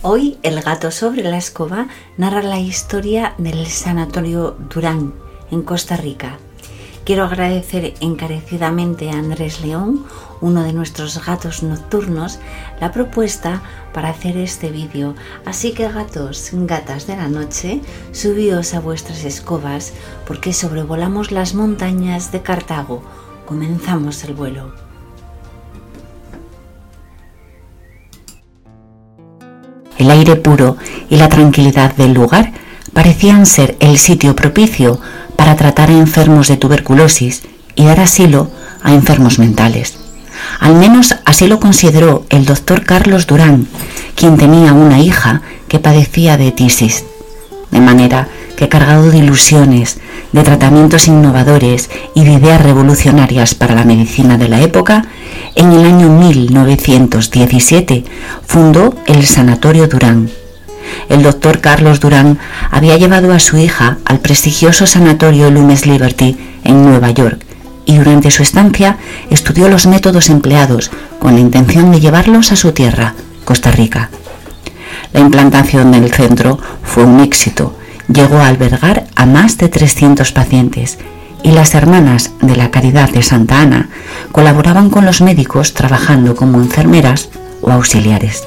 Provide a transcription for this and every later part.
Hoy El gato sobre la escoba narra la historia del Sanatorio Durán en Costa Rica. Quiero agradecer encarecidamente a Andrés León, uno de nuestros gatos nocturnos, la propuesta para hacer este vídeo. Así que gatos, gatas de la noche, subíos a vuestras escobas porque sobrevolamos las montañas de Cartago. Comenzamos el vuelo. El aire puro y la tranquilidad del lugar parecían ser el sitio propicio para tratar a enfermos de tuberculosis y dar asilo a enfermos mentales. Al menos así lo consideró el doctor Carlos Durán, quien tenía una hija que padecía de tisis. De manera que cargado de ilusiones, de tratamientos innovadores y de ideas revolucionarias para la medicina de la época, en el año 1917 fundó el Sanatorio Durán. El doctor Carlos Durán había llevado a su hija al prestigioso sanatorio Lumes Liberty en Nueva York y durante su estancia estudió los métodos empleados con la intención de llevarlos a su tierra, Costa Rica. La implantación del centro fue un éxito llegó a albergar a más de 300 pacientes y las hermanas de la Caridad de Santa Ana colaboraban con los médicos trabajando como enfermeras o auxiliares.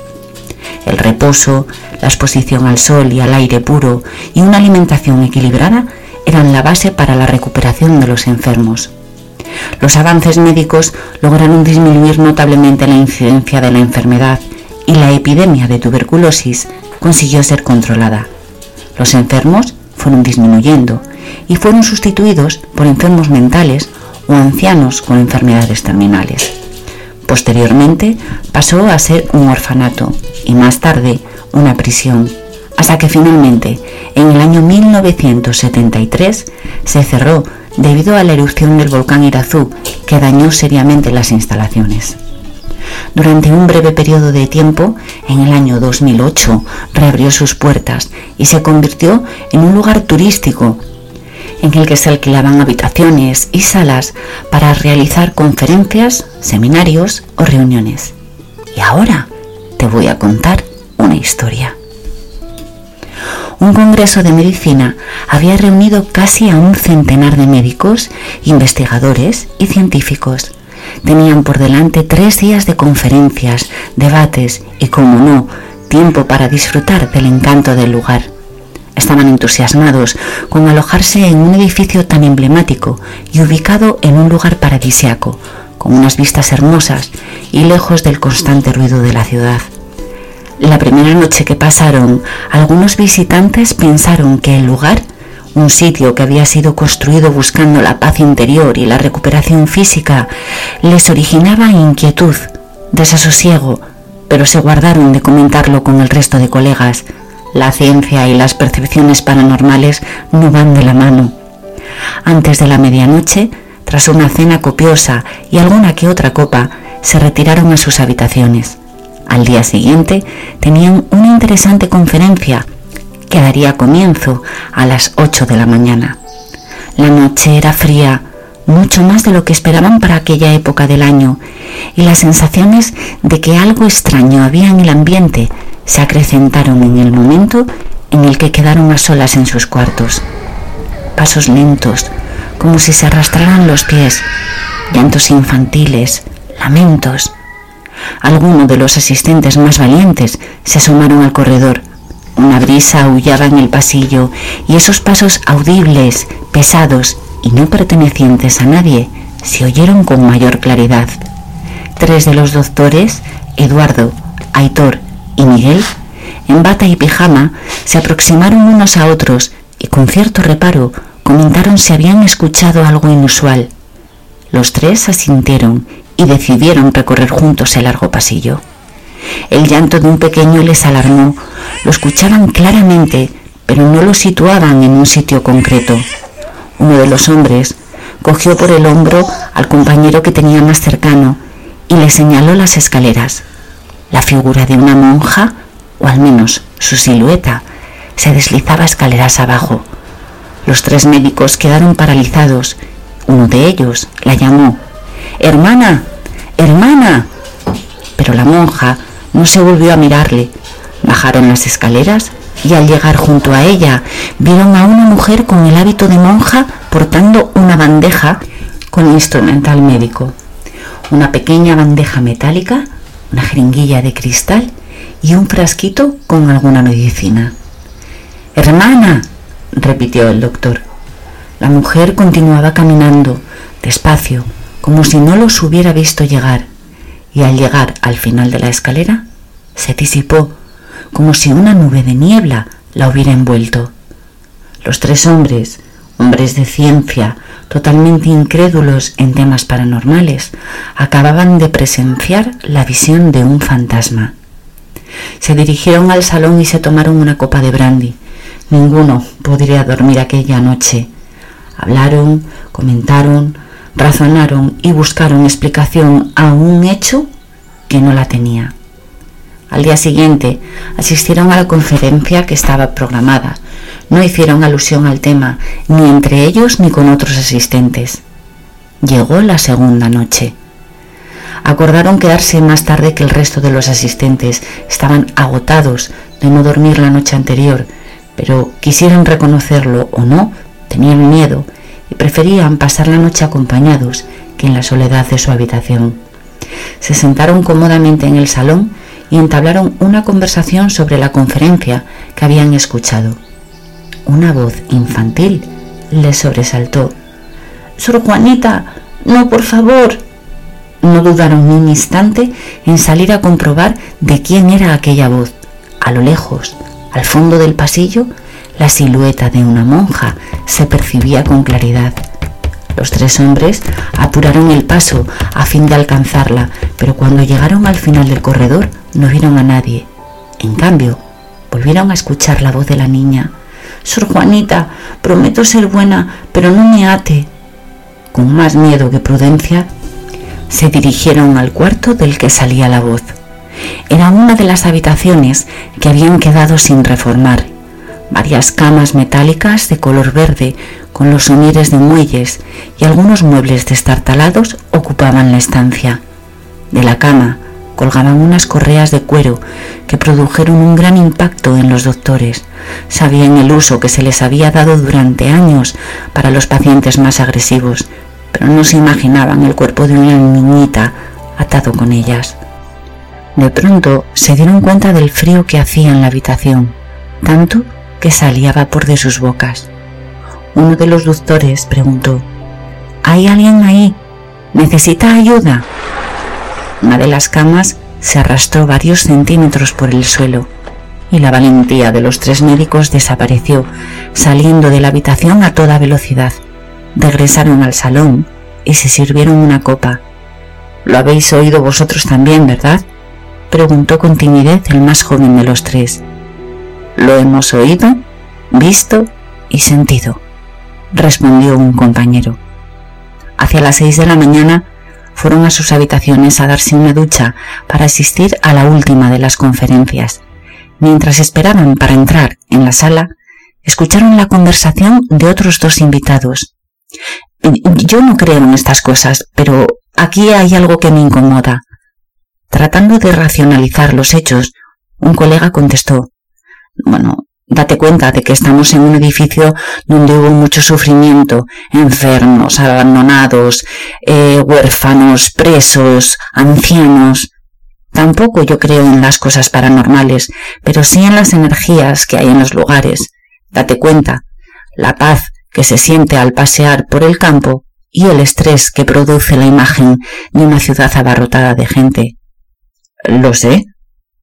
El reposo, la exposición al sol y al aire puro y una alimentación equilibrada eran la base para la recuperación de los enfermos. Los avances médicos lograron disminuir notablemente la incidencia de la enfermedad y la epidemia de tuberculosis consiguió ser controlada. Los enfermos fueron disminuyendo y fueron sustituidos por enfermos mentales o ancianos con enfermedades terminales. Posteriormente pasó a ser un orfanato y más tarde una prisión, hasta que finalmente en el año 1973 se cerró debido a la erupción del volcán Irazú que dañó seriamente las instalaciones. Durante un breve periodo de tiempo, en el año 2008, reabrió sus puertas y se convirtió en un lugar turístico en el que se alquilaban habitaciones y salas para realizar conferencias, seminarios o reuniones. Y ahora te voy a contar una historia. Un congreso de medicina había reunido casi a un centenar de médicos, investigadores y científicos Tenían por delante tres días de conferencias, debates y, como no, tiempo para disfrutar del encanto del lugar. Estaban entusiasmados con alojarse en un edificio tan emblemático y ubicado en un lugar paradisiaco, con unas vistas hermosas y lejos del constante ruido de la ciudad. La primera noche que pasaron, algunos visitantes pensaron que el lugar un sitio que había sido construido buscando la paz interior y la recuperación física, les originaba inquietud, desasosiego, pero se guardaron de comentarlo con el resto de colegas. La ciencia y las percepciones paranormales no van de la mano. Antes de la medianoche, tras una cena copiosa y alguna que otra copa, se retiraron a sus habitaciones. Al día siguiente tenían una interesante conferencia que daría comienzo a las 8 de la mañana. La noche era fría, mucho más de lo que esperaban para aquella época del año, y las sensaciones de que algo extraño había en el ambiente se acrecentaron en el momento en el que quedaron a solas en sus cuartos. Pasos lentos, como si se arrastraran los pies, llantos infantiles, lamentos. Algunos de los asistentes más valientes se asomaron al corredor una brisa aullaba en el pasillo y esos pasos audibles, pesados y no pertenecientes a nadie se oyeron con mayor claridad. Tres de los doctores, Eduardo, Aitor y Miguel, en bata y pijama, se aproximaron unos a otros y con cierto reparo comentaron si habían escuchado algo inusual. Los tres asintieron y decidieron recorrer juntos el largo pasillo. El llanto de un pequeño les alarmó. Lo escuchaban claramente, pero no lo situaban en un sitio concreto. Uno de los hombres cogió por el hombro al compañero que tenía más cercano y le señaló las escaleras. La figura de una monja, o al menos su silueta, se deslizaba escaleras abajo. Los tres médicos quedaron paralizados. Uno de ellos la llamó. Hermana, hermana. Pero la monja no se volvió a mirarle, Bajaron las escaleras y al llegar junto a ella vieron a una mujer con el hábito de monja portando una bandeja con instrumental médico. Una pequeña bandeja metálica, una jeringuilla de cristal y un frasquito con alguna medicina. Hermana, repitió el doctor. La mujer continuaba caminando, despacio, como si no los hubiera visto llegar, y al llegar al final de la escalera, se disipó, como si una nube de niebla la hubiera envuelto. Los tres hombres, hombres de ciencia, totalmente incrédulos en temas paranormales, acababan de presenciar la visión de un fantasma. Se dirigieron al salón y se tomaron una copa de brandy. Ninguno podría dormir aquella noche. Hablaron, comentaron, razonaron y buscaron explicación a un hecho que no la tenía. Al día siguiente asistieron a la conferencia que estaba programada. No hicieron alusión al tema, ni entre ellos ni con otros asistentes. Llegó la segunda noche. Acordaron quedarse más tarde que el resto de los asistentes. Estaban agotados de no dormir la noche anterior, pero quisieron reconocerlo o no, tenían miedo y preferían pasar la noche acompañados que en la soledad de su habitación. Se sentaron cómodamente en el salón y entablaron una conversación sobre la conferencia que habían escuchado. Una voz infantil les sobresaltó. Sor Juanita, no, por favor. No dudaron ni un instante en salir a comprobar de quién era aquella voz. A lo lejos, al fondo del pasillo, la silueta de una monja se percibía con claridad. Los tres hombres apuraron el paso a fin de alcanzarla, pero cuando llegaron al final del corredor no vieron a nadie. En cambio, volvieron a escuchar la voz de la niña. Sor Juanita, prometo ser buena, pero no me ate. Con más miedo que prudencia, se dirigieron al cuarto del que salía la voz. Era una de las habitaciones que habían quedado sin reformar. Varias camas metálicas de color verde con los somieres de muelles y algunos muebles destartalados ocupaban la estancia. De la cama colgaban unas correas de cuero que produjeron un gran impacto en los doctores. Sabían el uso que se les había dado durante años para los pacientes más agresivos pero no se imaginaban el cuerpo de una niñita atado con ellas. De pronto se dieron cuenta del frío que hacía en la habitación, tanto que salía vapor de sus bocas. Uno de los doctores preguntó, ¿Hay alguien ahí? ¿Necesita ayuda? Una de las camas se arrastró varios centímetros por el suelo y la valentía de los tres médicos desapareció, saliendo de la habitación a toda velocidad. Regresaron al salón y se sirvieron una copa. Lo habéis oído vosotros también, ¿verdad? preguntó con timidez el más joven de los tres. Lo hemos oído, visto y sentido, respondió un compañero. Hacia las seis de la mañana fueron a sus habitaciones a darse una ducha para asistir a la última de las conferencias. Mientras esperaban para entrar en la sala, escucharon la conversación de otros dos invitados, yo no creo en estas cosas, pero aquí hay algo que me incomoda. Tratando de racionalizar los hechos, un colega contestó, bueno, date cuenta de que estamos en un edificio donde hubo mucho sufrimiento, enfermos, abandonados, eh, huérfanos, presos, ancianos. Tampoco yo creo en las cosas paranormales, pero sí en las energías que hay en los lugares. Date cuenta, la paz que se siente al pasear por el campo y el estrés que produce la imagen de una ciudad abarrotada de gente. Lo sé,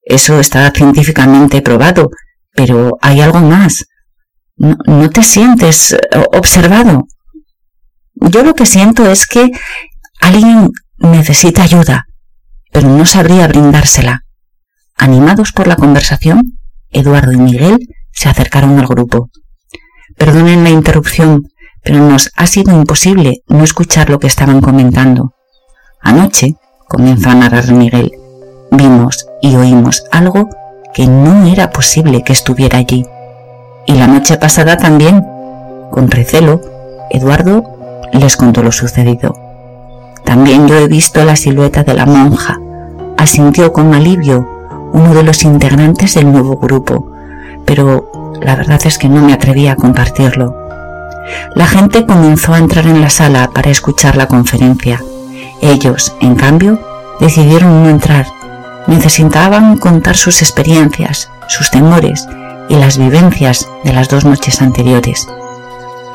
eso está científicamente probado, pero hay algo más. No, te sientes eh, observado. Yo lo que siento es que alguien necesita ayuda, pero no sabría brindársela. Animados por la conversación, Eduardo y Miguel se acercaron al grupo. Perdonen la interrupción, pero nos ha sido imposible no escuchar lo que estaban comentando. Anoche, comenzó a narrar Miguel, vimos y oímos algo que no era posible que estuviera allí. Y la noche pasada también, con recelo, Eduardo les contó lo sucedido. También yo he visto la silueta de la monja, asintió con alivio uno de los integrantes del nuevo grupo, pero la verdad es que no me atreví a compartirlo. La gente comenzó a entrar en la sala para escuchar la conferencia. Ellos, en cambio, decidieron no entrar. Necesitaban contar sus experiencias, sus temores y las vivencias de las dos noches anteriores.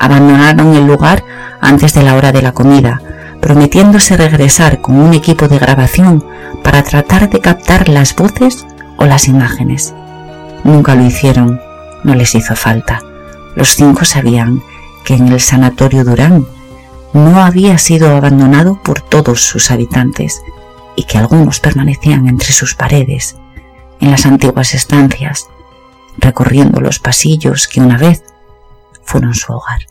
Abandonaron el lugar antes de la hora de la comida, prometiéndose regresar con un equipo de grabación para tratar de captar las voces o las imágenes. Nunca lo hicieron, no les hizo falta. Los cinco sabían que en el sanatorio Durán no había sido abandonado por todos sus habitantes y que algunos permanecían entre sus paredes, en las antiguas estancias, recorriendo los pasillos que una vez fueron su hogar.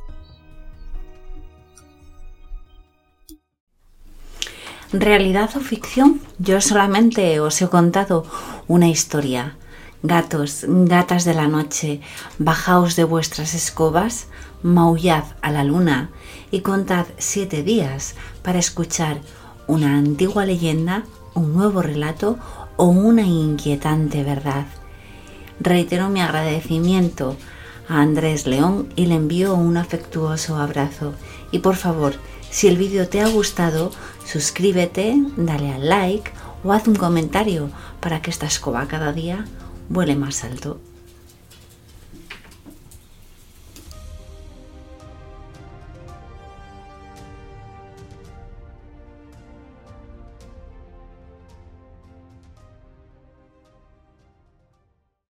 Realidad o ficción, yo solamente os he contado una historia. Gatos, gatas de la noche, bajaos de vuestras escobas, maullad a la luna y contad siete días para escuchar una antigua leyenda, un nuevo relato o una inquietante verdad. Reitero mi agradecimiento a Andrés León y le envío un afectuoso abrazo. Y por favor, si el vídeo te ha gustado, suscríbete, dale al like o haz un comentario para que esta escoba cada día vuele más alto.